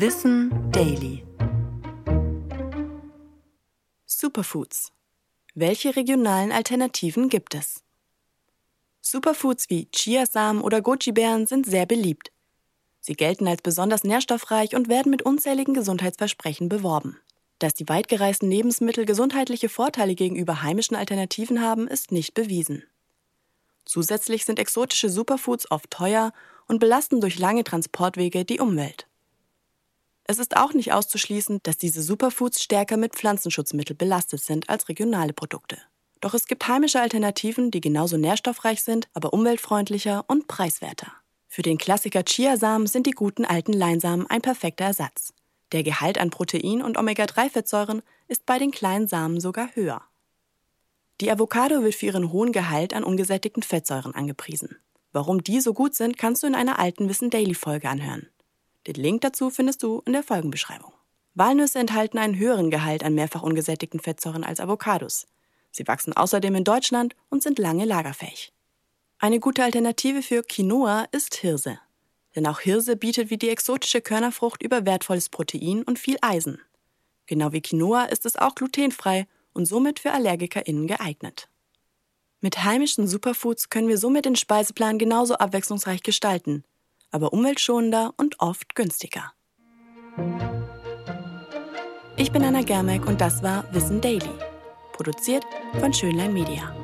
Wissen Daily. Superfoods. Welche regionalen Alternativen gibt es? Superfoods wie Chiasamen oder Goji-Beeren sind sehr beliebt. Sie gelten als besonders nährstoffreich und werden mit unzähligen Gesundheitsversprechen beworben. Dass die weitgereisten Lebensmittel gesundheitliche Vorteile gegenüber heimischen Alternativen haben, ist nicht bewiesen. Zusätzlich sind exotische Superfoods oft teuer und belasten durch lange Transportwege die Umwelt. Es ist auch nicht auszuschließen, dass diese Superfoods stärker mit Pflanzenschutzmitteln belastet sind als regionale Produkte. Doch es gibt heimische Alternativen, die genauso nährstoffreich sind, aber umweltfreundlicher und preiswerter. Für den Klassiker Chiasamen sind die guten alten Leinsamen ein perfekter Ersatz. Der Gehalt an Protein und Omega-3-Fettsäuren ist bei den kleinen Samen sogar höher. Die Avocado wird für ihren hohen Gehalt an ungesättigten Fettsäuren angepriesen. Warum die so gut sind, kannst du in einer alten Wissen Daily Folge anhören. Den Link dazu findest du in der Folgenbeschreibung. Walnüsse enthalten einen höheren Gehalt an mehrfach ungesättigten Fettsäuren als Avocados. Sie wachsen außerdem in Deutschland und sind lange lagerfähig. Eine gute Alternative für Quinoa ist Hirse. Denn auch Hirse bietet wie die exotische Körnerfrucht über wertvolles Protein und viel Eisen. Genau wie Quinoa ist es auch glutenfrei und somit für AllergikerInnen geeignet. Mit heimischen Superfoods können wir somit den Speiseplan genauso abwechslungsreich gestalten, aber umweltschonender und oft günstiger. Ich bin Anna Germeck und das war Wissen Daily, produziert von Schönlein Media.